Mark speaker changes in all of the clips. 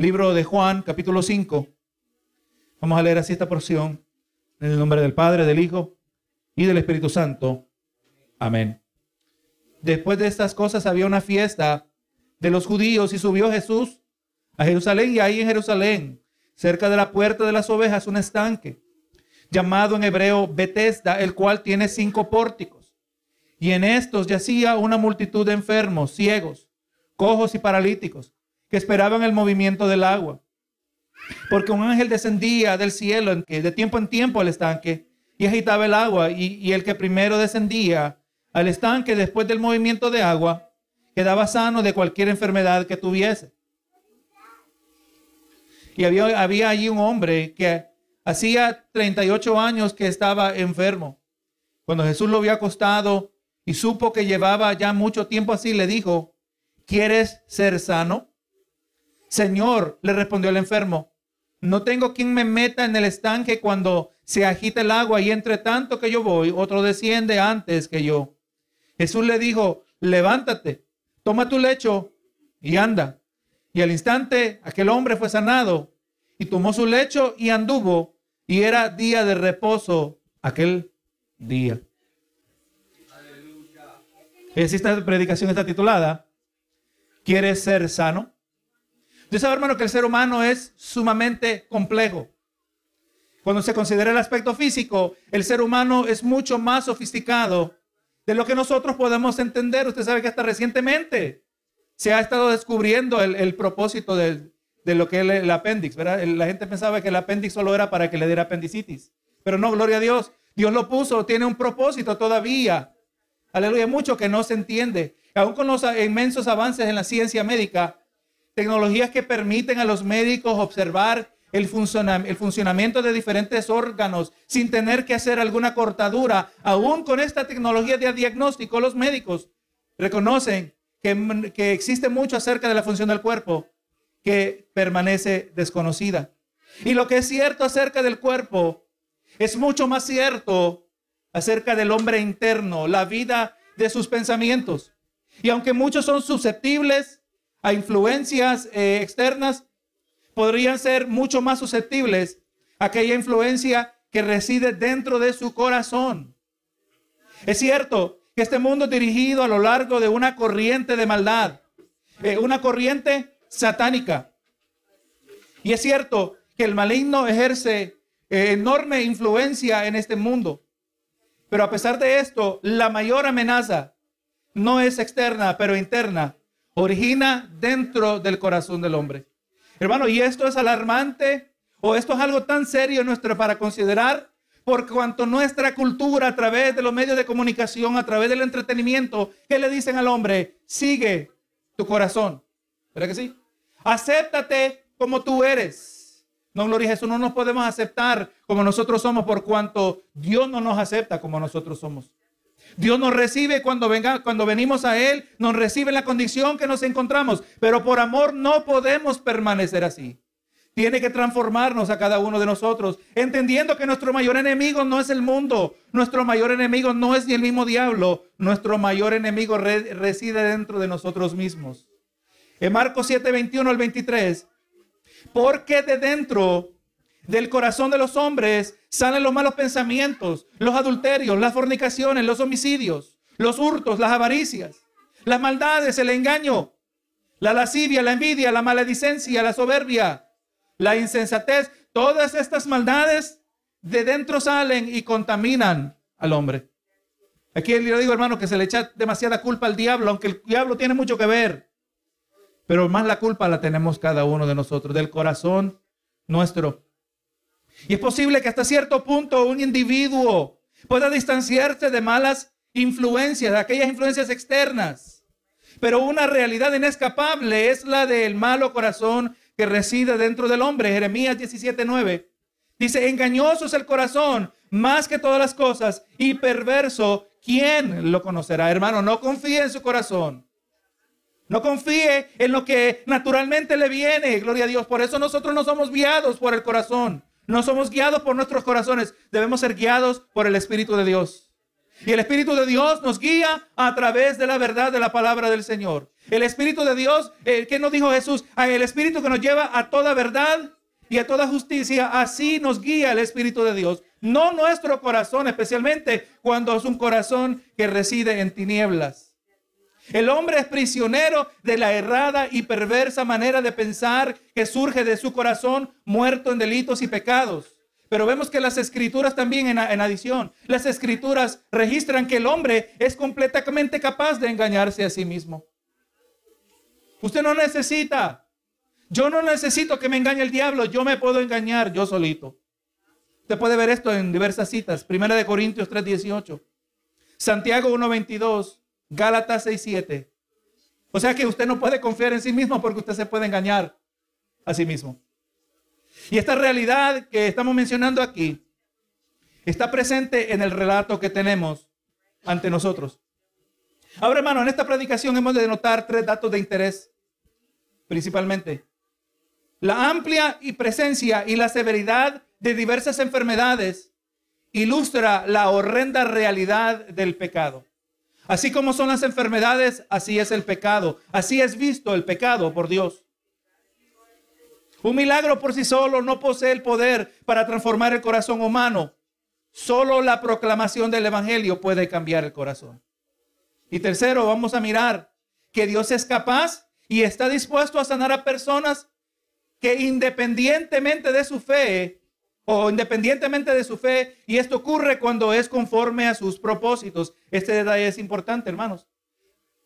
Speaker 1: Libro de Juan, capítulo 5. Vamos a leer así esta porción. En el nombre del Padre, del Hijo y del Espíritu Santo. Amén. Después de estas cosas había una fiesta de los judíos y subió Jesús a Jerusalén y ahí en Jerusalén, cerca de la puerta de las ovejas, un estanque llamado en hebreo Betesda, el cual tiene cinco pórticos. Y en estos yacía una multitud de enfermos, ciegos, cojos y paralíticos, que esperaban el movimiento del agua. Porque un ángel descendía del cielo de tiempo en tiempo al estanque y agitaba el agua, y, y el que primero descendía al estanque después del movimiento de agua, quedaba sano de cualquier enfermedad que tuviese. Y había, había allí un hombre que hacía 38 años que estaba enfermo. Cuando Jesús lo vio acostado y supo que llevaba ya mucho tiempo así, le dijo, ¿quieres ser sano? Señor, le respondió el enfermo, no tengo quien me meta en el estanque cuando se agita el agua y entre tanto que yo voy, otro desciende antes que yo. Jesús le dijo, levántate, toma tu lecho y anda. Y al instante aquel hombre fue sanado y tomó su lecho y anduvo y era día de reposo aquel día. Esta predicación está titulada, ¿quieres ser sano? Yo sabe, hermano, que el ser humano es sumamente complejo. Cuando se considera el aspecto físico, el ser humano es mucho más sofisticado de lo que nosotros podemos entender. Usted sabe que hasta recientemente se ha estado descubriendo el, propósito de, lo que es el, apéndice. La gente pensaba que el apéndice solo era para que le diera apendicitis. Pero no, gloria a Dios. Dios lo puso, tiene un propósito todavía. Aleluya, mucho que no se entiende. Aún con los inmensos avances en la ciencia médica, tecnologías que permiten a los médicos observar el, funcionamiento de diferentes órganos sin tener que hacer alguna cortadura. Aún con esta tecnología de diagnóstico, los médicos reconocen que, que existe mucho acerca de la función del cuerpo que permanece desconocida. Y lo que es cierto acerca del cuerpo es mucho más cierto acerca del hombre interno, la vida de sus pensamientos. Y aunque muchos son susceptibles a influencias eh, externas, podrían ser mucho más susceptibles a aquella influencia que reside dentro de su corazón. Es cierto que este mundo es dirigido a lo largo de una corriente de maldad, eh, una corriente satánica. Y es cierto que el maligno ejerce eh, enorme influencia en este mundo. Pero a pesar de esto, la mayor amenaza no es externa, pero interna. Origina dentro del corazón del hombre. Hermano, y esto es alarmante o esto es algo tan serio nuestro para considerar por cuanto nuestra cultura a través de los medios de comunicación, a través del entretenimiento, ¿qué le dicen al hombre? Sigue tu corazón. ¿Verdad que sí? Acéptate como tú eres. No, gloria a Jesús, no nos podemos aceptar como nosotros somos por cuanto Dios no nos acepta como nosotros somos. Dios nos recibe cuando, venga, cuando venimos a Él, nos recibe en la condición que nos encontramos, pero por amor no podemos permanecer así. Tiene que transformarnos a cada uno de nosotros, entendiendo que nuestro mayor enemigo no es el mundo, nuestro mayor enemigo no es ni el mismo diablo, nuestro mayor enemigo reside dentro de nosotros mismos. En Marcos 7, 21 al 23, porque de dentro del corazón de los hombres salen los malos pensamientos, los adulterios, las fornicaciones, los homicidios, los hurtos, las avaricias, las maldades, el engaño, la lascivia, la envidia, la maledicencia, la soberbia, la insensatez. Todas estas maldades de dentro salen y contaminan al hombre. Aquí le digo, hermano, que se le echa demasiada culpa al diablo, aunque el diablo tiene mucho que ver. Pero más la culpa la tenemos cada uno de nosotros, del corazón nuestro. Y es posible que hasta cierto punto un individuo pueda distanciarse de malas influencias, de aquellas influencias externas. Pero una realidad inescapable es la del malo corazón que reside dentro del hombre. Jeremías 17:9 dice, engañoso es el corazón más que todas las cosas y perverso, ¿quién lo conocerá? Hermano, no confíe en su corazón. No confíe en lo que naturalmente le viene, gloria a Dios. Por eso nosotros no somos guiados por el corazón. No somos guiados por nuestros corazones, debemos ser guiados por el Espíritu de Dios. Y el Espíritu de Dios nos guía a través de la verdad de la palabra del Señor. El Espíritu de Dios, eh, ¿qué nos dijo Jesús? Ah, el Espíritu que nos lleva a toda verdad y a toda justicia. Así nos guía el Espíritu de Dios. No nuestro corazón, especialmente cuando es un corazón que reside en tinieblas. El hombre es prisionero de la errada y perversa manera de pensar que surge de su corazón muerto en delitos y pecados. Pero vemos que las escrituras también en, adición, las escrituras registran que el hombre es completamente capaz de engañarse a sí mismo. Usted no necesita, yo no necesito que me engañe el diablo, yo me puedo engañar yo solito. Usted puede ver esto en diversas citas. Primera de Corintios 3:18, Santiago 1:22, Gálatas 6:7. O sea que usted no puede confiar en sí mismo porque usted se puede engañar a sí mismo. Y esta realidad que estamos mencionando aquí está presente en el relato que tenemos ante nosotros. Ahora, hermano, en esta predicación hemos de notar tres datos de interés, principalmente. La amplia y presencia y la severidad de diversas enfermedades ilustra la horrenda realidad del pecado. Así como son las enfermedades, así es el pecado. Así es visto el pecado por Dios. Un milagro por sí solo no posee el poder para transformar el corazón humano. Solo la proclamación del Evangelio puede cambiar el corazón. Y tercero, vamos a mirar que Dios es capaz y está dispuesto a sanar a personas que independientemente de su fe o independientemente de su fe, y esto ocurre cuando es conforme a sus propósitos. Este detalle es importante, hermanos.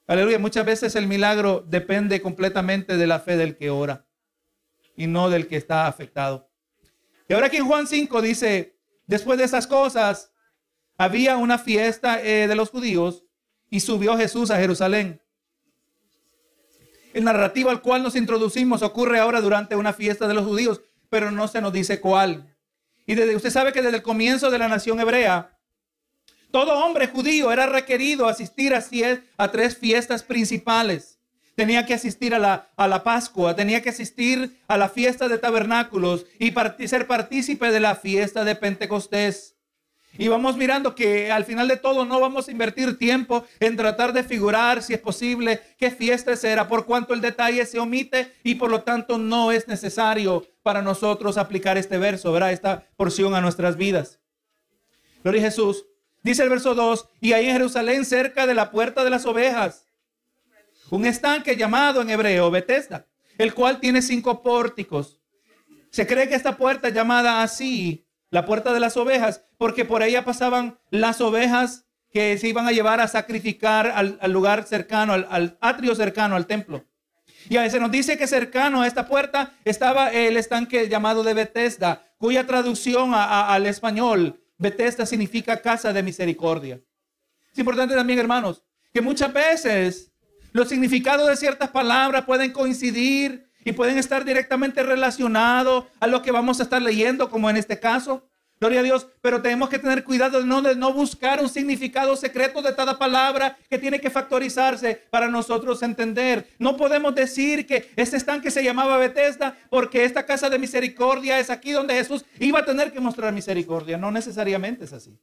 Speaker 1: Aleluya, muchas veces el milagro depende completamente de la fe del que ora y no del que está afectado. Y ahora aquí en Juan 5 dice, después de esas cosas, había una fiesta eh, de los judíos y subió Jesús a Jerusalén. El narrativo al cual nos introducimos ocurre ahora durante una fiesta de los judíos, pero no se nos dice cuál. Y desde, usted sabe que desde el comienzo de la nación hebrea, todo hombre judío era requerido asistir a, a tres fiestas principales. Tenía que asistir a la, a la Pascua, tenía que asistir a la fiesta de tabernáculos y ser partícipe de la fiesta de Pentecostés. Y vamos mirando que al final de todo no vamos a invertir tiempo en tratar de figurar, si es posible, qué fiesta será, por cuanto el detalle se omite y por lo tanto no es necesario para nosotros aplicar este verso, ¿verdad? Esta porción a nuestras vidas. Gloria a Jesús. Dice el verso 2, y ahí en Jerusalén, cerca de la puerta de las ovejas, un estanque llamado en hebreo Bethesda, el cual tiene cinco pórticos. Se cree que esta puerta llamada así la puerta de las ovejas, porque por ella pasaban las ovejas que se iban a llevar a sacrificar al, lugar cercano, al, atrio cercano al templo. Y a veces nos dice que cercano a esta puerta estaba el estanque llamado de Bethesda, cuya traducción al español, Bethesda significa casa de misericordia. Es importante también, hermanos, que muchas veces los significados de ciertas palabras pueden coincidir y pueden estar directamente relacionados a lo que vamos a estar leyendo, como en este caso. Gloria a Dios, pero tenemos que tener cuidado de no, buscar un significado secreto de cada palabra que tiene que factorizarse para nosotros entender. No podemos decir que este estanque se llamaba Bethesda porque esta casa de misericordia es aquí donde Jesús iba a tener que mostrar misericordia. No necesariamente es así.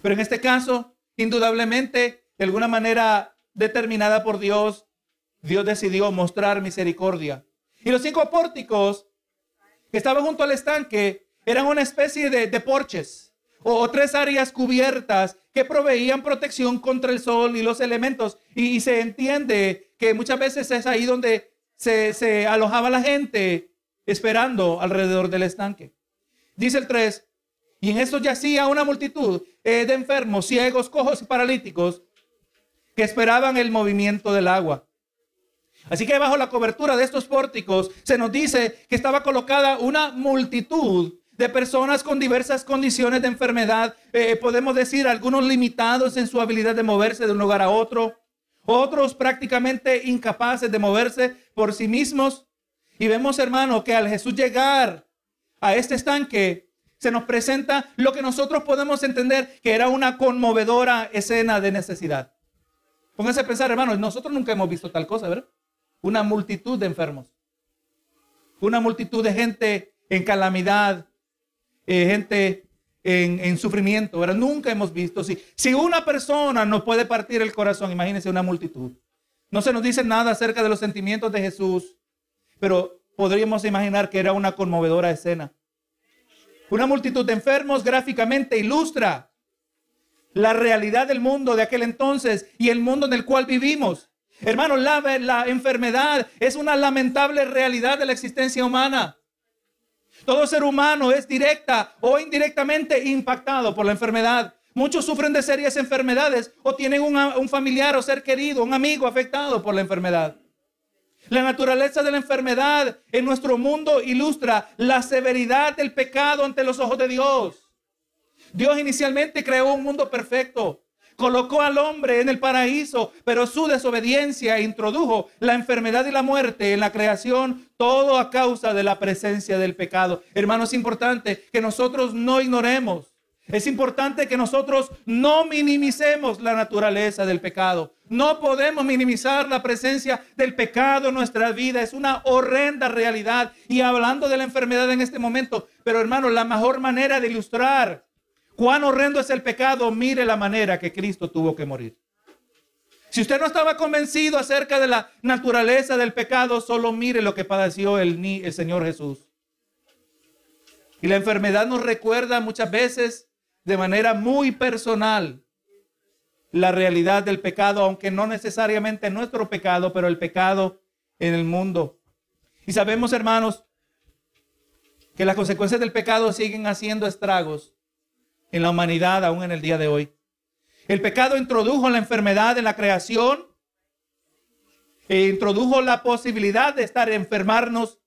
Speaker 1: Pero en este caso, indudablemente, de alguna manera determinada por Dios, Dios decidió mostrar misericordia. Y los cinco pórticos que estaban junto al estanque eran una especie de, porches o, tres áreas cubiertas que proveían protección contra el sol y los elementos. Y, se entiende que muchas veces es ahí donde se, alojaba la gente esperando alrededor del estanque. Dice el 3, y en esto yacía una multitud eh, de enfermos, ciegos, cojos y paralíticos que esperaban el movimiento del agua. Así que bajo la cobertura de estos pórticos se nos dice que estaba colocada una multitud de personas con diversas condiciones de enfermedad. Eh, podemos decir algunos limitados en su habilidad de moverse de un lugar a otro, otros prácticamente incapaces de moverse por sí mismos. Y vemos, hermano, que al Jesús llegar a este estanque, se nos presenta lo que nosotros podemos entender que era una conmovedora escena de necesidad. Pónganse a pensar, hermanos, nosotros nunca hemos visto tal cosa, ¿verdad? Una multitud de enfermos, una multitud de gente en calamidad, eh, gente en, sufrimiento. Nunca hemos visto. Si, si una persona nos puede partir el corazón, imagínense una multitud. No se nos dice nada acerca de los sentimientos de Jesús, pero podríamos imaginar que era una conmovedora escena. Una multitud de enfermos gráficamente ilustra la realidad del mundo de aquel entonces y el mundo en el cual vivimos. Hermanos, la, enfermedad es una lamentable realidad de la existencia humana. Todo ser humano es directa o indirectamente impactado por la enfermedad. Muchos sufren de serias enfermedades o tienen un familiar o ser querido, un amigo afectado por la enfermedad. La naturaleza de la enfermedad en nuestro mundo ilustra la severidad del pecado ante los ojos de Dios. Dios inicialmente creó un mundo perfecto, colocó al hombre en el paraíso, pero su desobediencia introdujo la enfermedad y la muerte en la creación, todo a causa de la presencia del pecado. Hermano, es importante que nosotros no ignoremos es importante que nosotros no minimicemos la naturaleza del pecado. No podemos minimizar la presencia del pecado en nuestra vida. Es una horrenda realidad. Y hablando de la enfermedad en este momento, pero hermano, la mejor manera de ilustrar cuán horrendo es el pecado, mire la manera que Cristo tuvo que morir. Si usted no estaba convencido acerca de la naturaleza del pecado, solo mire lo que padeció el, el Señor Jesús. Y la enfermedad nos recuerda muchas veces de manera muy personal la realidad del pecado, aunque no necesariamente nuestro pecado, pero el pecado en el mundo. Y sabemos, hermanos, que las consecuencias del pecado siguen haciendo estragos en la humanidad aún en el día de hoy. El pecado introdujo la enfermedad en la creación e introdujo la posibilidad de estar enfermarnos,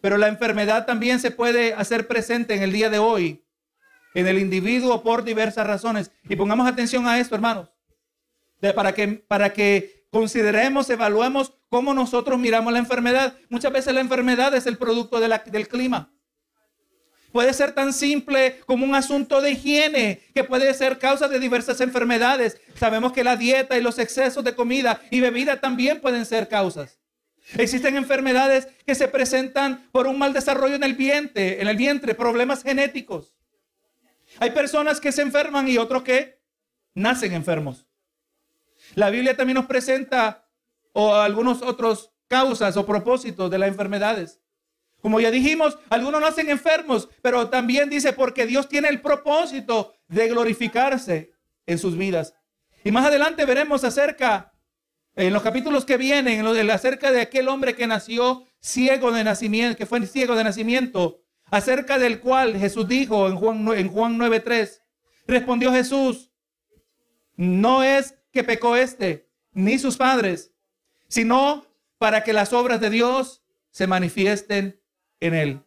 Speaker 1: pero la enfermedad también se puede hacer presente en el día de hoy en el individuo por diversas razones. Y pongamos atención a esto, hermanos, para, que, para que consideremos, evaluemos cómo nosotros miramos la enfermedad. Muchas veces la enfermedad es el producto del clima. Puede ser tan simple como un asunto de higiene, que puede ser causa de diversas enfermedades. Sabemos que la dieta y los excesos de comida y bebida también pueden ser causas. Existen enfermedades que se presentan por un mal desarrollo en el vientre, en el vientre, problemas genéticos. Hay personas que se enferman y otros que nacen enfermos. La Biblia también nos presenta o algunos otros causas o propósitos de las enfermedades. Como ya dijimos, algunos nacen enfermos, pero también dice porque Dios tiene el propósito de glorificarse en sus vidas. Y más adelante veremos acerca, en los capítulos que vienen, en acerca de aquel hombre que nació ciego de nacimiento, que fue ciego de nacimiento, acerca del cual Jesús dijo en Juan, en Juan 9:3. Respondió Jesús, no es que pecó este, ni sus padres, sino para que las obras de Dios se manifiesten en él.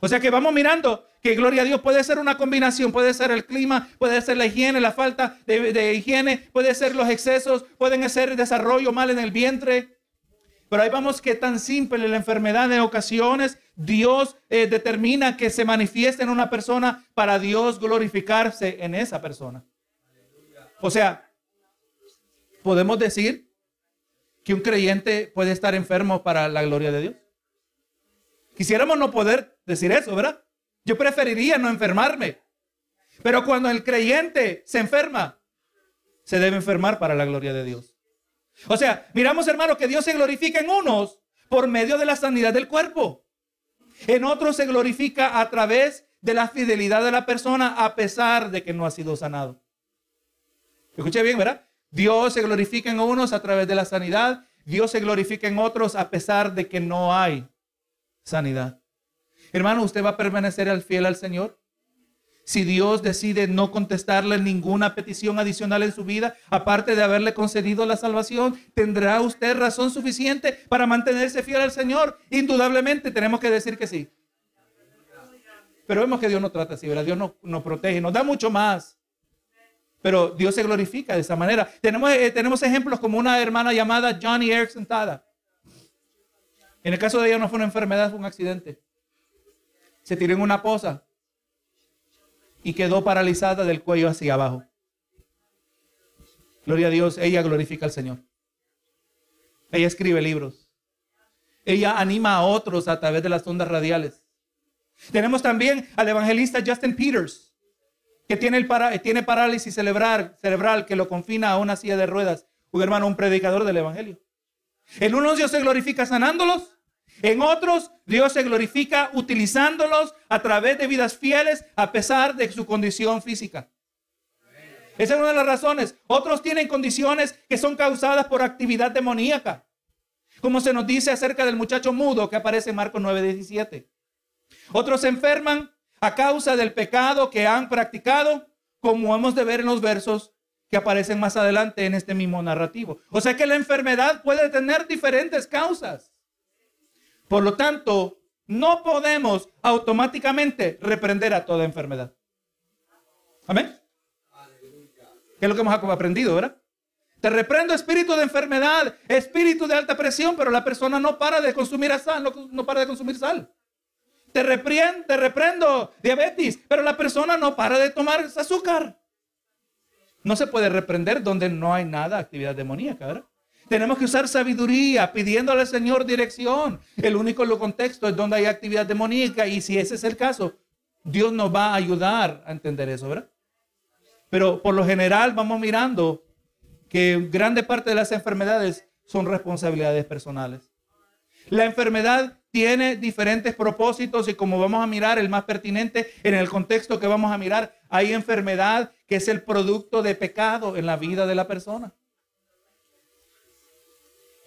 Speaker 1: O sea que vamos mirando que gloria a Dios puede ser una combinación, puede ser el clima, puede ser la higiene, la falta de, higiene, puede ser los excesos, pueden ser desarrollo mal en el vientre, pero ahí vamos que tan simple la enfermedad en ocasiones Dios eh, determina que se manifieste en una persona para Dios glorificarse en esa persona. O sea, podemos decir que un creyente puede estar enfermo para la gloria de Dios. Quisiéramos no poder decir eso, ¿verdad? Yo preferiría no enfermarme. Pero cuando el creyente se enferma, se debe enfermar para la gloria de Dios. O sea, miramos hermano que Dios se glorifica en unos por medio de la sanidad del cuerpo. En otros se glorifica a través de la fidelidad de la persona a pesar de que no ha sido sanado. Escuche bien, ¿verdad? Dios se glorifica en unos a través de la sanidad. Dios se glorifica en otros a pesar de que no hay sanidad. Hermano, ¿usted va a permanecer al fiel al Señor? si Dios decide no contestarle ninguna petición adicional en su vida, aparte de haberle concedido la salvación, ¿tendrá usted razón suficiente para mantenerse fiel al Señor? Indudablemente tenemos que decir que sí. Pero vemos que Dios no trata así, ¿verdad? Dios nos, nos protege, nos da mucho más. Pero Dios se glorifica de esa manera. Tenemos, eh, tenemos ejemplos como una hermana llamada Johnny Erickson Tada. En el caso de ella no fue una enfermedad, fue un accidente. Se tiró en una poza y quedó paralizada del cuello hacia abajo. Gloria a Dios, ella glorifica al Señor. Ella escribe libros. Ella anima a otros a través de las ondas radiales. Tenemos también al evangelista Justin Peters, que tiene, el parálisis cerebral, que lo confina a una silla de ruedas. Un hermano, un predicador del evangelio. En unos Dios se glorifica sanándolos, en otros Dios se glorifica utilizándolos a través de vidas fieles a pesar de su condición física. Esa es una de las razones. Otros tienen condiciones que son causadas por actividad demoníaca. Como se nos dice acerca del muchacho mudo que aparece en Marcos 9:17. Otros se enferman a causa del pecado que han practicado, como hemos de ver en los versos que aparecen más adelante en este mismo narrativo. O sea que la enfermedad puede tener diferentes causas. Por lo tanto, no podemos automáticamente reprender a toda enfermedad. Amén. ¿Qué es lo que hemos aprendido, verdad? Te reprendo espíritu de enfermedad, espíritu de alta presión, pero la persona no para de consumir sal, no, para de consumir sal. Te, reprendo, te reprendo diabetes, pero la persona no para de tomar azúcar. No se puede reprender donde no hay nada, actividad demoníaca, ¿verdad? Tenemos que usar sabiduría, pidiéndole al Señor dirección. El único contexto es donde hay actividad demoníaca y si ese es el caso, Dios nos va a ayudar a entender eso, ¿verdad? Pero por lo general vamos mirando que grande parte de las enfermedades son responsabilidades personales. La enfermedad tiene diferentes propósitos y como vamos a mirar, el más pertinente en el contexto que vamos a mirar, hay enfermedad que es el producto de pecado en la vida de la persona.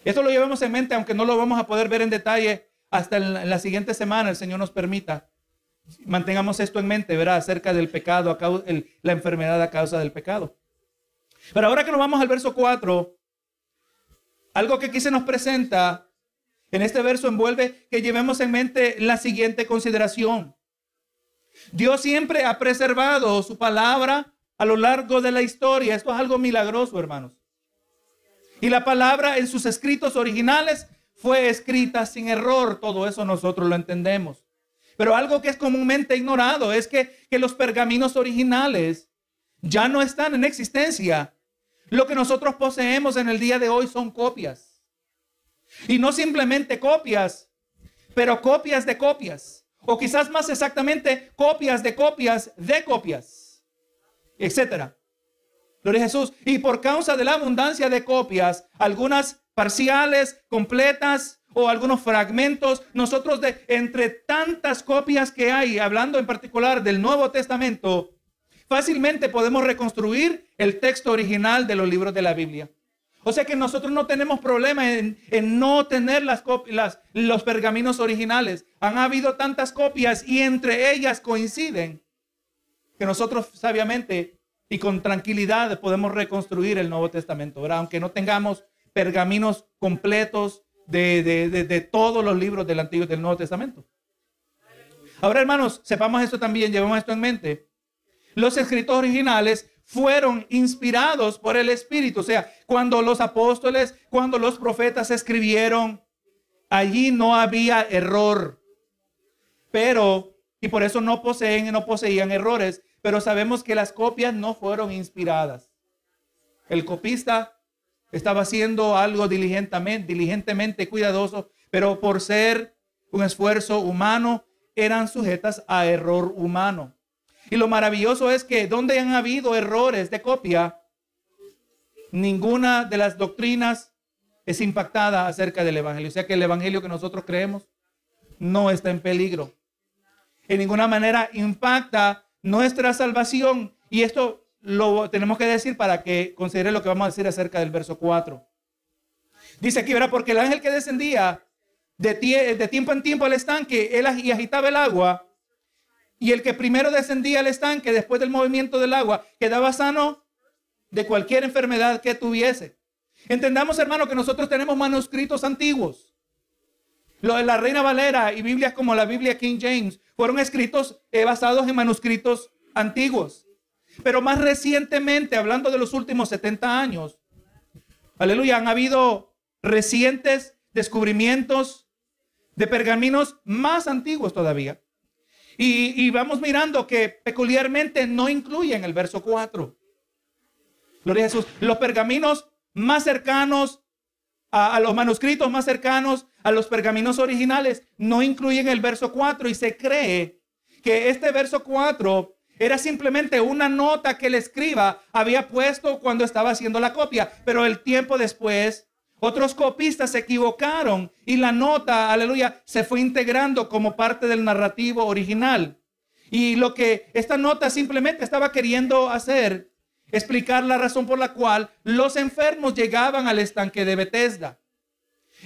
Speaker 1: Esto lo llevamos en mente, aunque no lo vamos a poder ver en detalle hasta la siguiente semana, el Señor nos permita. Mantengamos esto en mente, verá, acerca del pecado, la enfermedad a causa del pecado. Pero ahora que nos vamos al verso 4, algo que aquí se nos presenta en este verso envuelve que llevemos en mente la siguiente consideración. Dios siempre ha preservado su palabra a lo largo de la historia. Esto es algo milagroso, hermanos. Y la palabra en sus escritos originales fue escrita sin error. Todo eso nosotros lo entendemos. Pero algo que es comúnmente ignorado es que, que los pergaminos originales ya no están en existencia lo que nosotros poseemos en el día de hoy son copias. Y no simplemente copias, pero copias de copias. O quizás más exactamente copias de copias de copias. Etcétera. Gloria a Jesús. Y por causa de la abundancia de copias, algunas parciales, completas o algunos fragmentos, nosotros de entre tantas copias que hay, hablando en particular del Nuevo Testamento, Fácilmente podemos reconstruir el texto original de los libros de la Biblia. O sea que nosotros no tenemos problema en, no tener las, copias, los pergaminos originales. Han habido tantas copias y entre ellas coinciden que nosotros sabiamente y con tranquilidad podemos reconstruir el Nuevo Testamento, aunque no tengamos pergaminos completos de, de, todos los libros del Antiguo y del Nuevo Testamento. Ahora, hermanos, sepamos esto también, llevemos esto en mente los escritos originales fueron inspirados por el Espíritu. O sea, cuando los apóstoles, cuando los profetas escribieron, allí no había error. Pero, y por eso no poseen y no poseían errores, pero sabemos que las copias no fueron inspiradas. El copista estaba haciendo algo diligentemente, diligentemente cuidadoso, pero por ser un esfuerzo humano, eran sujetas a error humano. Y lo maravilloso es que donde han habido errores de copia, ninguna de las doctrinas es impactada acerca del Evangelio. O sea que el Evangelio que nosotros creemos no está en peligro. En ninguna manera impacta nuestra salvación. Y esto lo tenemos que decir para que considere lo que vamos a decir acerca del verso 4. Dice aquí, verá, porque el ángel que descendía de, de tiempo en tiempo al estanque, él agitaba el agua y el que primero descendía al estanque después del movimiento del agua quedaba sano de cualquier enfermedad que tuviese. Entendamos, hermano, que nosotros tenemos manuscritos antiguos. Lo de la Reina Valera y Biblias como la Biblia King James fueron escritos eh, basados en manuscritos antiguos. Pero más recientemente, hablando de los últimos 70 años, aleluya, han habido recientes descubrimientos de pergaminos más antiguos todavía. Y, vamos mirando que peculiarmente no incluyen el verso 4. Gloria a Jesús. Los pergaminos más cercanos a, los manuscritos más cercanos a los pergaminos originales no incluyen el verso 4 y se cree que este verso 4 era simplemente una nota que el escriba había puesto cuando estaba haciendo la copia, pero el tiempo después Otros copistas se equivocaron y la nota, aleluya, se fue integrando como parte del narrativo original. Y lo que esta nota simplemente estaba queriendo hacer, explicar la razón por la cual los enfermos llegaban al estanque de Bethesda.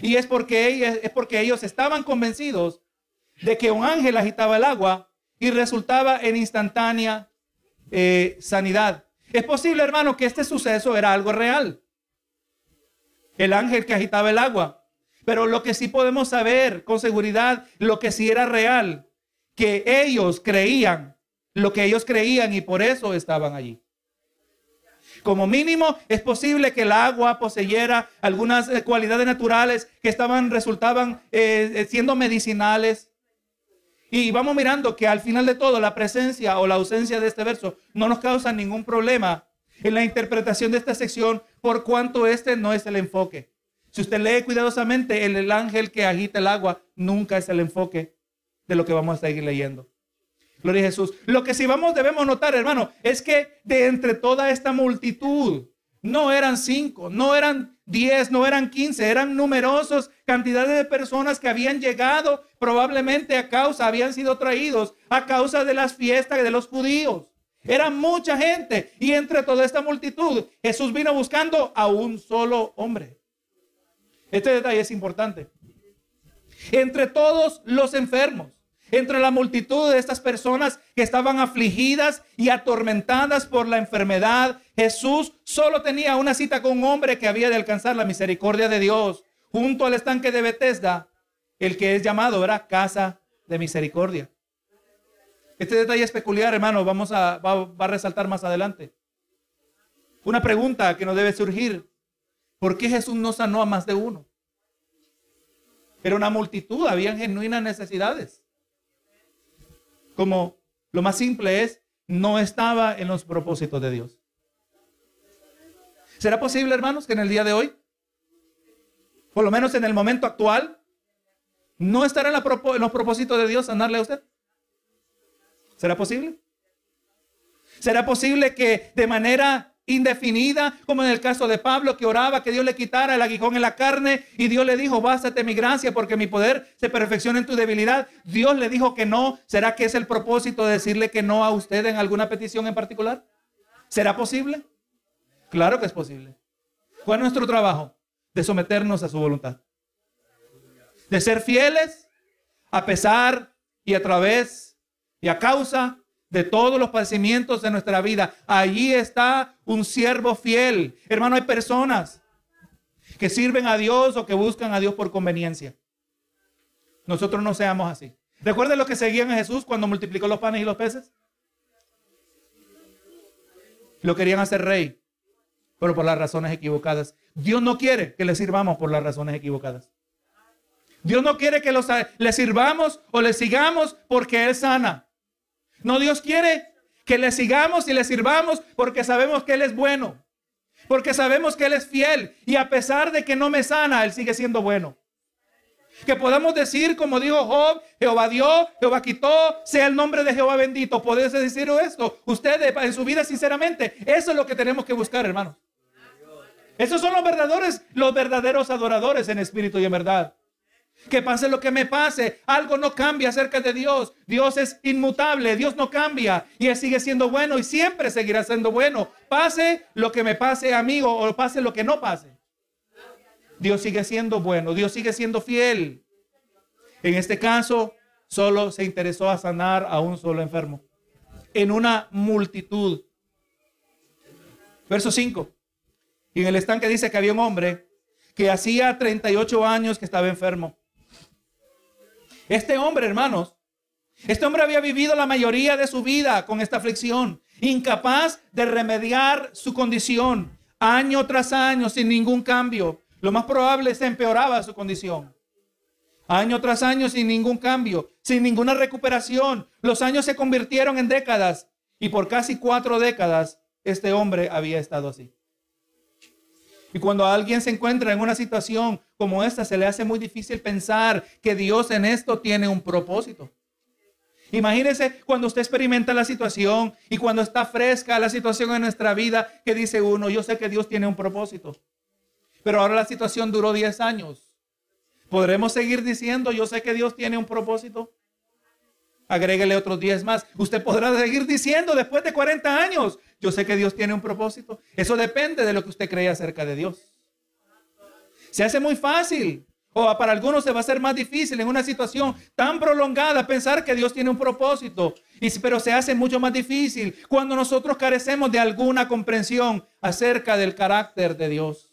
Speaker 1: Y es porque, es porque ellos estaban convencidos de que un ángel agitaba el agua y resultaba en instantánea eh, sanidad. Es posible, hermano, que este suceso era algo real. El ángel que agitaba el agua. Pero lo que sí podemos saber con seguridad, lo que sí era real, que ellos creían lo que ellos creían y por eso estaban allí. Como mínimo, es posible que el agua poseyera algunas eh, cualidades naturales que estaban, resultaban eh, siendo medicinales y vamos mirando que al final de todo la presencia o la ausencia de este verso no nos causa ningún problema en la interpretación de esta sección por cuanto este no es el enfoque. Si usted lee cuidadosamente, el ángel que agita el agua nunca es el enfoque de lo que vamos a seguir leyendo. Gloria a Jesús. Lo que sí vamos, debemos notar, hermano, es que de entre toda esta multitud, no eran cinco, no eran diez, no eran quince, eran numerosos cantidades de personas que habían llegado probablemente a causa, habían sido traídos a causa de las fiestas de los judíos. Era mucha gente y entre toda esta multitud Jesús vino buscando a un solo hombre. Este detalle es importante. Entre todos los enfermos, entre la multitud de estas personas que estaban afligidas y atormentadas por la enfermedad, Jesús solo tenía una cita con un hombre que había de alcanzar la misericordia de Dios junto al estanque de Bethesda, el que es llamado, era Casa de Misericordia. Este detalle es peculiar, hermano, vamos a, va, va a resaltar más adelante. Una pregunta que nos debe surgir, ¿por qué Jesús no sanó a más de uno? Era una multitud, habían genuinas necesidades como lo más simple es, no estaba en los propósitos de Dios. ¿Será posible, hermanos, que en el día de hoy, por lo menos en el momento actual, no estará en, en los propósitos de Dios sanarle a usted? ¿Será posible? ¿Será posible que de manera indefinida, como en el caso de Pablo que oraba que Dios le quitara el aguijón en la carne y Dios le dijo, bástate mi gracia porque mi poder se perfecciona en tu debilidad. Dios le dijo que no. ¿Será que es el propósito de decirle que no a usted en alguna petición en particular? ¿Será posible? Claro que es posible. ¿Cuál es nuestro trabajo? De someternos a su voluntad. De ser fieles a pesar y a través y a causa de todos los padecimientos de nuestra vida. Allí está un siervo fiel. Hermano, hay personas que sirven a Dios o que buscan a Dios por conveniencia. Nosotros no seamos así. ¿Recuerden lo que seguían a Jesús cuando multiplicó los panes y los peces? Lo querían hacer rey, pero por las razones equivocadas. Dios no quiere que le sirvamos por las razones equivocadas. Dios no quiere que le sirvamos o le sigamos porque Él sana. No, Dios quiere que le sigamos y le sirvamos porque sabemos que Él es bueno. Porque sabemos que Él es fiel. Y a pesar de que no me sana, Él sigue siendo bueno. Que podamos decir, como dijo Job, Jehová dio, Jehová quitó, sea el nombre de Jehová bendito. ¿Podés decir esto? Ustedes en su vida, sinceramente, eso es lo que tenemos que buscar, hermanos. Esos son los verdaderos, los verdaderos adoradores en espíritu y en verdad. Que pase lo que me pase, algo no cambia acerca de Dios. Dios es inmutable, Dios no cambia y Él sigue siendo bueno y siempre seguirá siendo bueno. Pase lo que me pase, amigo, o pase lo que no pase. Dios sigue siendo bueno, Dios sigue siendo fiel. En este caso, solo se interesó a sanar a un solo enfermo. En una multitud. Verso 5. Y en el estanque dice que había un hombre que hacía 38 años que estaba enfermo. Este hombre, hermanos, este hombre había vivido la mayoría de su vida con esta aflicción, incapaz de remediar su condición, año tras año, sin ningún cambio. Lo más probable es que empeoraba su condición. Año tras año sin ningún cambio, sin ninguna recuperación. Los años se convirtieron en décadas y por casi cuatro décadas este hombre había estado así. Y cuando alguien se encuentra en una situación como esta, se le hace muy difícil pensar que Dios en esto tiene un propósito. Imagínese cuando usted experimenta la situación y cuando está fresca la situación en nuestra vida, que dice uno, yo sé que Dios tiene un propósito. Pero ahora la situación duró 10 años. ¿Podremos seguir diciendo, yo sé que Dios tiene un propósito? Agréguele otros 10 más. Usted podrá seguir diciendo después de 40 años, yo sé que Dios tiene un propósito. Eso depende de lo que usted cree acerca de Dios. Se hace muy fácil. O para algunos se va a hacer más difícil en una situación tan prolongada pensar que Dios tiene un propósito. Pero se hace mucho más difícil cuando nosotros carecemos de alguna comprensión acerca del carácter de Dios.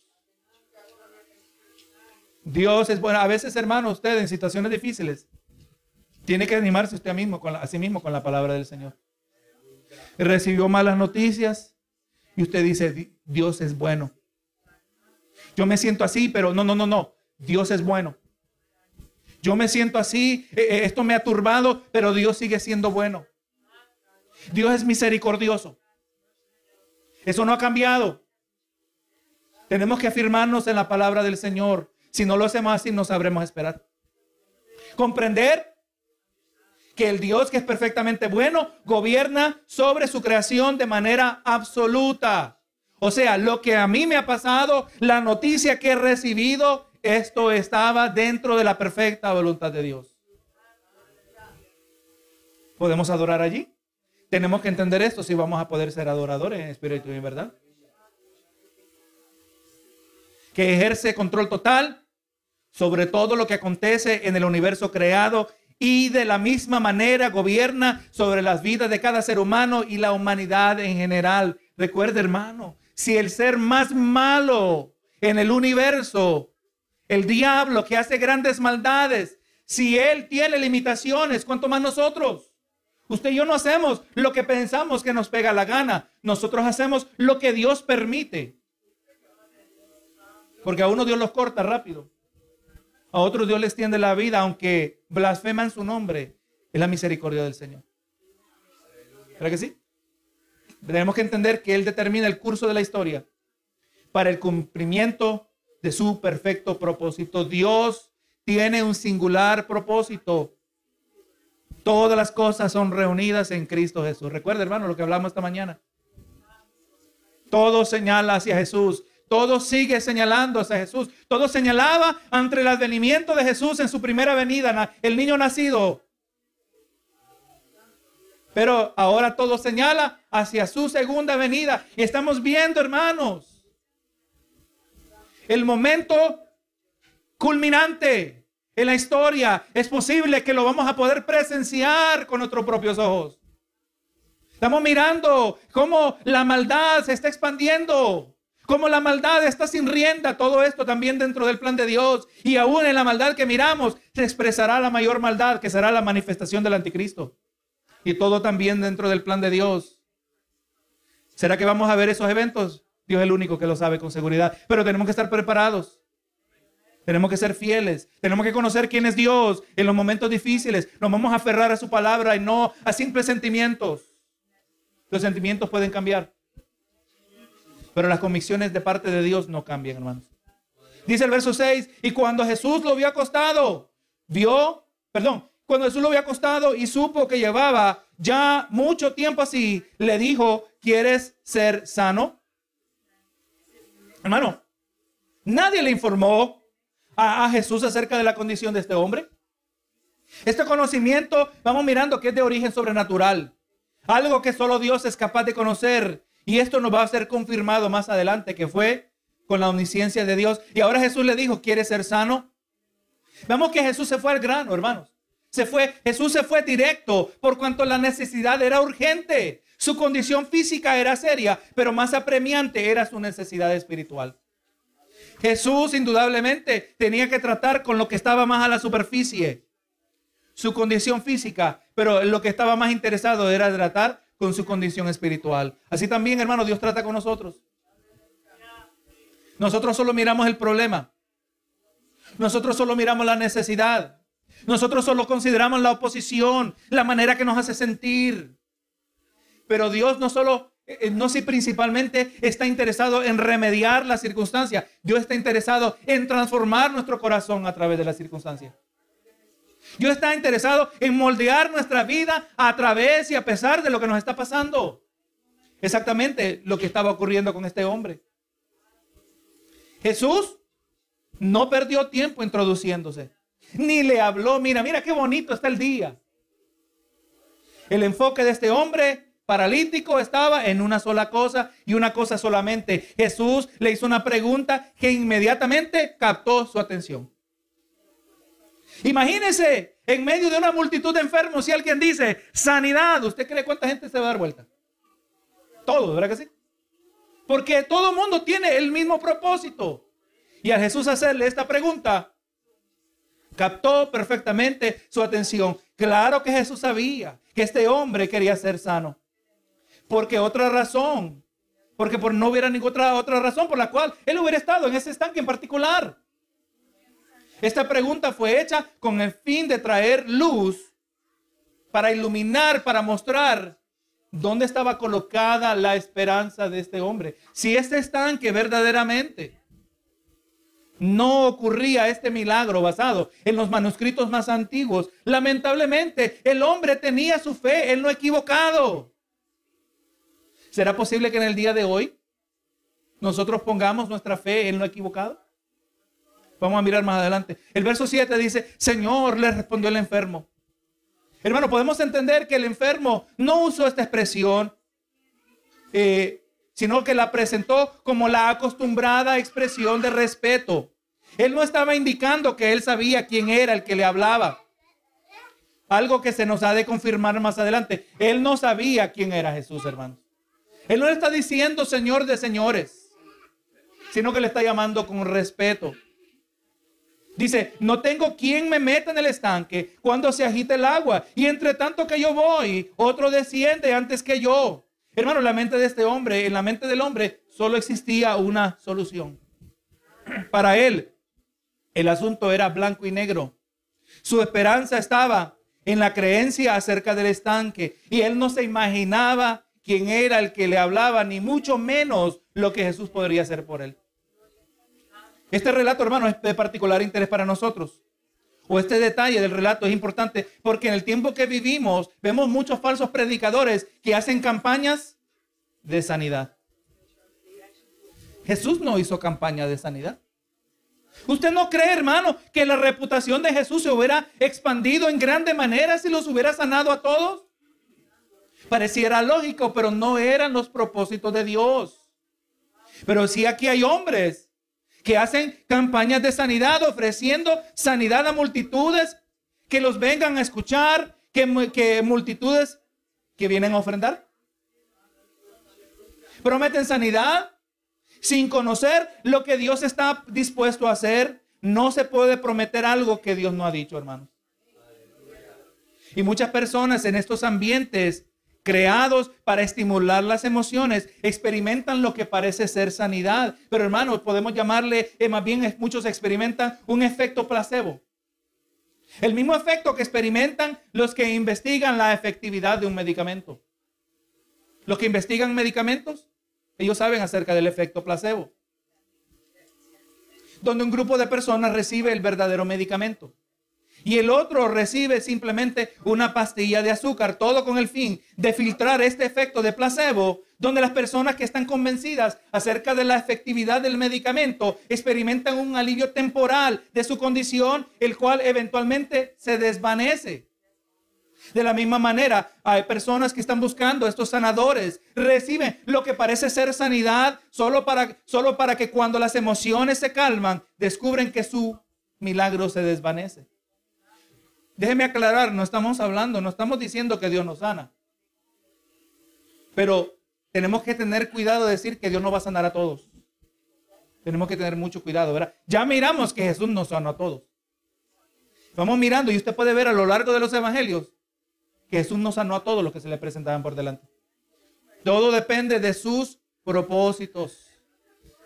Speaker 1: Dios es bueno. A veces, hermano, usted en situaciones difíciles tiene que animarse usted mismo con a sí mismo con la palabra del Señor. Recibió malas noticias y usted dice, Dios es bueno. Yo me siento así, pero no, no, no, no. Dios es bueno. Yo me siento así, eh, eh, esto me ha turbado, pero Dios sigue siendo bueno. Dios es misericordioso. Eso no ha cambiado. Tenemos que afirmarnos en la palabra del Señor. Si no lo hacemos así, no sabremos esperar. Comprender que el Dios que es perfectamente bueno gobierna sobre su creación de manera absoluta. O sea, lo que a mí me ha pasado, la noticia que he recibido, esto estaba dentro de la perfecta voluntad de Dios. ¿Podemos adorar allí? Tenemos que entender esto si vamos a poder ser adoradores en espíritu y en verdad. Que ejerce control total sobre todo lo que acontece en el universo creado y de la misma manera gobierna sobre las vidas de cada ser humano y la humanidad en general. Recuerde, hermano, si el ser más malo en el universo, el diablo que hace grandes maldades, si él tiene limitaciones, ¿cuánto más nosotros? Usted y yo no hacemos lo que pensamos que nos pega la gana. Nosotros hacemos lo que Dios permite. Porque a uno Dios los corta rápido. A otros Dios les tiende la vida, aunque blasfeman su nombre. Es la misericordia del Señor. ¿Verdad que sí? tenemos que entender que Él determina el curso de la historia para el cumplimiento de su perfecto propósito. Dios tiene un singular propósito. Todas las cosas son reunidas en Cristo Jesús. Recuerda, hermano, lo que hablamos esta mañana. Todo señala hacia Jesús. Todo sigue señalando hacia Jesús. Todo señalaba ante el advenimiento de Jesús en su primera venida. El niño nacido pero ahora todo señala hacia su segunda venida. Y estamos viendo, hermanos, el momento culminante en la historia. Es posible que lo vamos a poder presenciar con nuestros propios ojos. Estamos mirando cómo la maldad se está expandiendo. Cómo la maldad está sin rienda, todo esto también dentro del plan de Dios. Y aún en la maldad que miramos, se expresará la mayor maldad, que será la manifestación del anticristo y todo también dentro del plan de Dios. ¿Será que vamos a ver esos eventos? Dios es el único que lo sabe con seguridad. Pero tenemos que estar preparados. Tenemos que ser fieles. Tenemos que conocer quién es Dios en los momentos difíciles. Nos vamos a aferrar a su palabra y no a simples sentimientos. Los sentimientos pueden cambiar. Pero las convicciones de parte de Dios no cambian, hermanos. Dice el verso 6, y cuando Jesús lo vio acostado, vio, perdón, cuando Jesús lo había acostado y supo que llevaba ya mucho tiempo así, le dijo, ¿quieres ser sano? Hermano, nadie le informó a, a, Jesús acerca de la condición de este hombre. Este conocimiento, vamos mirando que es de origen sobrenatural. Algo que solo Dios es capaz de conocer. Y esto nos va a ser confirmado más adelante, que fue con la omnisciencia de Dios. Y ahora Jesús le dijo, ¿quieres ser sano? Vemos que Jesús se fue al grano, hermanos. Se fue, Jesús se fue directo por cuanto la necesidad era urgente. Su condición física era seria, pero más apremiante era su necesidad espiritual. Jesús indudablemente tenía que tratar con lo que estaba más a la superficie, su condición física, pero lo que estaba más interesado era tratar con su condición espiritual. Así también, hermano, Dios trata con nosotros. Nosotros solo miramos el problema. Nosotros solo miramos la necesidad. Nosotros solo consideramos la oposición, la manera que nos hace sentir. Pero Dios no solo, eh, no si principalmente está interesado en remediar la circunstancia. Dios está interesado en transformar nuestro corazón a través de la circunstancia. Dios está interesado en moldear nuestra vida a través y a pesar de lo que nos está pasando. Exactamente lo que estaba ocurriendo con este hombre. Jesús no perdió tiempo introduciéndose, ni le habló, mira, mira qué bonito está el día. El enfoque de este hombre paralítico estaba en una sola cosa y una cosa solamente. Jesús le hizo una pregunta que inmediatamente captó su atención. Imagínese en medio de una multitud de enfermos si alguien dice sanidad, ¿usted cree cuánta gente se va a dar vuelta? Todo, ¿verdad que sí? Porque todo mundo tiene el mismo propósito. Y a Jesús hacerle esta pregunta, captó perfectamente su atención. Claro que Jesús sabía que este hombre quería ser sano. Porque otra razón, porque por no hubiera ninguna otra razón por la cual él hubiera estado en ese estanque en particular. Esta pregunta fue hecha con el fin de traer luz para iluminar, para mostrar dónde estaba colocada la esperanza de este hombre. Si este estanque verdaderamente no ocurría este milagro basado en los manuscritos más antiguos, lamentablemente el hombre tenía su fe, él no equivocado. ¿Será posible que en el día de hoy nosotros pongamos nuestra fe en lo equivocado? Vamos a mirar más adelante. El verso 7 dice, Señor, le respondió el enfermo. Hermano, podemos entender que el enfermo no usó esta expresión, eh, sino que la presentó como la acostumbrada expresión de respeto. Él no estaba indicando que él sabía quién era el que le hablaba. Algo que se nos ha de confirmar más adelante. Él no sabía quién era Jesús, hermanos. Él no le está diciendo Señor de señores, sino que le está llamando con respeto. Dice, no tengo quien me meta en el estanque cuando se agita el agua. Y entre tanto que yo voy, otro desciende antes que yo. Hermano, la mente de este hombre, en la mente del hombre, solo existía una solución. Para él, el asunto era blanco y negro. Su esperanza estaba en la creencia acerca del estanque. Y él no se imaginaba quién era el que le hablaba, ni mucho menos lo que Jesús podría hacer por él. Este relato, hermano, es de particular interés para nosotros. O este detalle del relato es importante porque en el tiempo que vivimos vemos muchos falsos predicadores que hacen campañas de sanidad. Jesús no hizo campaña de sanidad. ¿Usted no cree, hermano, que la reputación de Jesús se hubiera expandido en grande manera si los hubiera sanado a todos? Pareciera lógico, pero no eran los propósitos de Dios. Pero si aquí hay hombres que hacen campañas de sanidad, ofreciendo sanidad a multitudes, que los vengan a escuchar, que, que multitudes que vienen a ofrendar. Prometen sanidad sin conocer lo que Dios está dispuesto a hacer. No se puede prometer algo que Dios no ha dicho, hermanos. Y muchas personas en estos ambientes creados para estimular las emociones, experimentan lo que parece ser sanidad. Pero hermanos, podemos llamarle, eh, más bien muchos experimentan un efecto placebo. El mismo efecto que experimentan los que investigan la efectividad de un medicamento. Los que investigan medicamentos, ellos saben acerca del efecto placebo. Donde un grupo de personas recibe el verdadero medicamento y el otro recibe simplemente una pastilla de azúcar, todo con el fin de filtrar este efecto de placebo, donde las personas que están convencidas acerca de la efectividad del medicamento experimentan un alivio temporal de su condición, el cual eventualmente se desvanece. De la misma manera, hay personas que están buscando estos sanadores, reciben lo que parece ser sanidad solo para, solo para que cuando las emociones se calman, descubren que su milagro se desvanece. Déjeme aclarar, no estamos hablando, no estamos diciendo que Dios nos sana. Pero tenemos que tener cuidado de decir que Dios no va a sanar a todos. Tenemos que tener mucho cuidado, ¿verdad? Ya miramos que Jesús nos sanó a todos. Vamos mirando y usted puede ver a lo largo de los evangelios que Jesús no sanó a todos los que se le presentaban por delante. Todo depende de sus propósitos.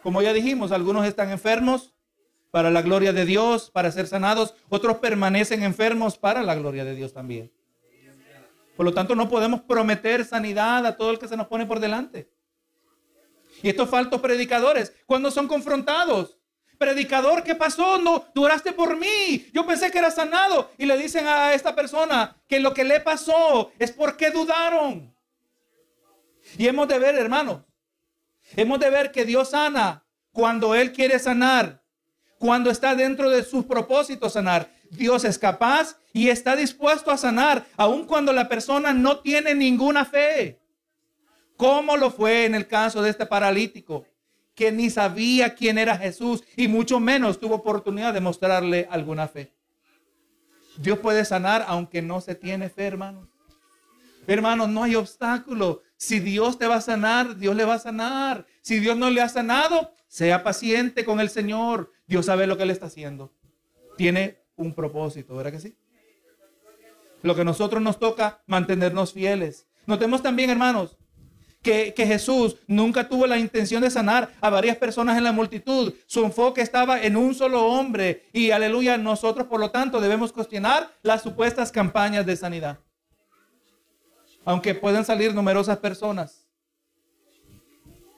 Speaker 1: Como ya dijimos, algunos están enfermos, para la gloria de Dios, para ser sanados. Otros permanecen enfermos para la gloria de Dios también. Por lo tanto, no podemos prometer sanidad a todo el que se nos pone por delante. Y estos faltos predicadores, cuando son confrontados, predicador, ¿qué pasó? No, duraste por mí. Yo pensé que era sanado. Y le dicen a esta persona que lo que le pasó es porque dudaron. Y hemos de ver, hermanos, hemos de ver que Dios sana cuando Él quiere sanar, cuando está dentro de sus propósitos sanar, Dios es capaz y está dispuesto a sanar, aun cuando la persona no tiene ninguna fe. Como lo fue en el caso de este paralítico, que ni sabía quién era Jesús y mucho menos tuvo oportunidad de mostrarle alguna fe. Dios puede sanar aunque no se tiene fe, hermanos. Hermanos, no hay obstáculo. Si Dios te va a sanar, Dios le va a sanar. Si Dios no le ha sanado, sea paciente con el Señor. Dios sabe lo que le está haciendo. Tiene un propósito, ¿verdad que sí? Lo que a nosotros nos toca, mantenernos fieles. Notemos también, hermanos, que, que, Jesús nunca tuvo la intención de sanar a varias personas en la multitud. Su enfoque estaba en un solo hombre. Y aleluya, nosotros por lo tanto debemos cuestionar las supuestas campañas de sanidad. Aunque puedan salir numerosas personas.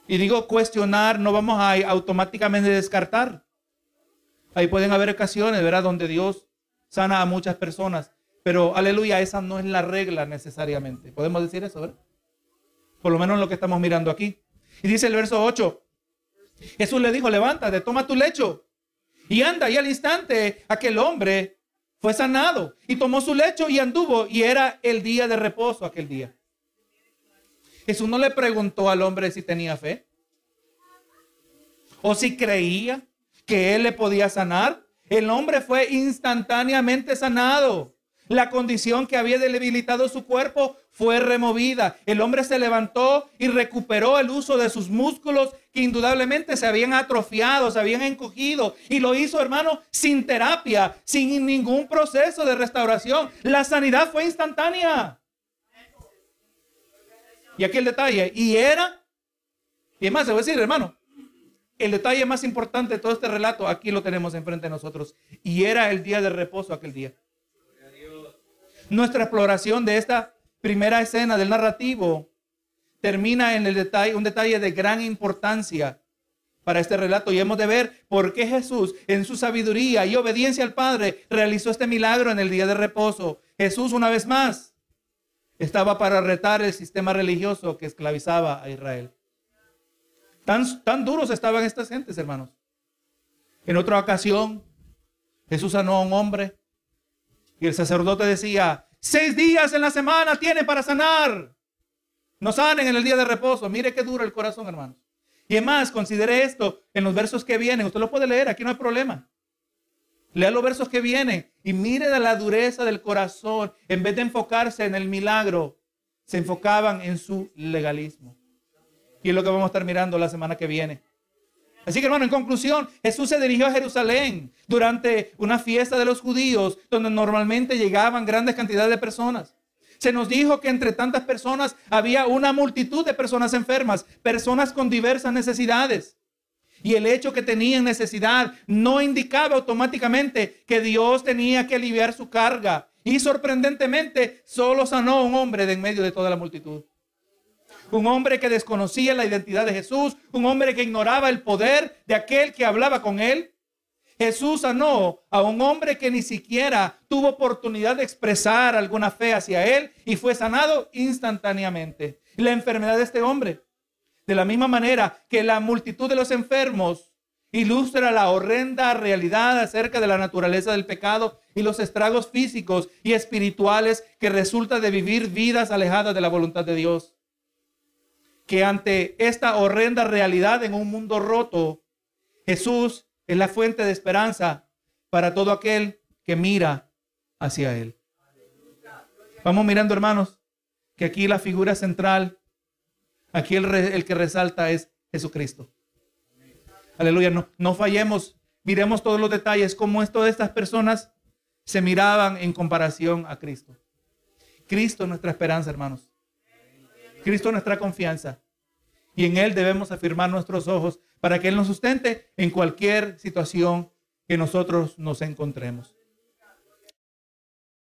Speaker 1: Y digo cuestionar, no vamos a automáticamente descartar. Ahí pueden haber ocasiones, ¿verdad? Donde Dios sana a muchas personas. Pero aleluya, esa no es la regla necesariamente. Podemos decir eso, ¿verdad? Por lo menos lo que estamos mirando aquí. Y dice el verso 8. Jesús le dijo, levántate, toma tu lecho y anda. Y al instante aquel hombre fue sanado y tomó su lecho y anduvo. Y era el día de reposo aquel día. Jesús no le preguntó al hombre si tenía fe o si creía que él le podía sanar. El hombre fue instantáneamente sanado. La condición que había debilitado su cuerpo fue removida. El hombre se levantó y recuperó el uso de sus músculos que indudablemente se habían atrofiado, se habían encogido. Y lo hizo, hermano, sin terapia, sin ningún proceso de restauración. La sanidad fue instantánea. Y aquí el detalle. Y era, y más, se va a decir, hermano, el detalle más importante de todo este relato, aquí lo tenemos enfrente de nosotros. Y era el día de reposo aquel día. Nuestra exploración de esta primera escena del narrativo termina en el detalle, un detalle de gran importancia para este relato y hemos de ver por qué Jesús en su sabiduría y obediencia al Padre realizó este milagro en el día de reposo. Jesús una vez más estaba para retar el sistema religioso que esclavizaba a Israel. Tan, tan duros estaban estas gentes, hermanos. En otra ocasión, Jesús sanó a un hombre y el sacerdote decía, seis días en la semana tiene para sanar. No sanen en el día de reposo. Mire qué duro el corazón, hermanos. Y además, considere esto en los versos que vienen. Usted lo puede leer, aquí no hay problema. Lea los versos que vienen y mire de la dureza del corazón. En vez de enfocarse en el milagro, se enfocaban en su legalismo. Y es lo que vamos a estar mirando la semana que viene. Así que hermano, en conclusión, Jesús se dirigió a Jerusalén durante una fiesta de los judíos donde normalmente llegaban grandes cantidades de personas. Se nos dijo que entre tantas personas había una multitud de personas enfermas, personas con diversas necesidades. Y el hecho que tenían necesidad no indicaba automáticamente que Dios tenía que aliviar su carga. Y sorprendentemente, solo sanó a un hombre de en medio de toda la multitud un hombre que desconocía la identidad de Jesús, un hombre que ignoraba el poder de aquel que hablaba con él. Jesús sanó a un hombre que ni siquiera tuvo oportunidad de expresar alguna fe hacia él y fue sanado instantáneamente. La enfermedad de este hombre, de la misma manera que la multitud de los enfermos ilustra la horrenda realidad acerca de la naturaleza del pecado y los estragos físicos y espirituales que resulta de vivir vidas alejadas de la voluntad de Dios que ante esta horrenda realidad en un mundo roto, Jesús es la fuente de esperanza para todo aquel que mira hacia Él. Vamos mirando, hermanos, que aquí la figura central, aquí el, el que resalta es Jesucristo. Aleluya, no, no fallemos, miremos todos los detalles, cómo todas estas personas se miraban en comparación a Cristo. Cristo es nuestra esperanza, hermanos. Cristo nuestra confianza. Y en Él debemos afirmar nuestros ojos para que Él nos sustente en cualquier situación que nosotros nos encontremos.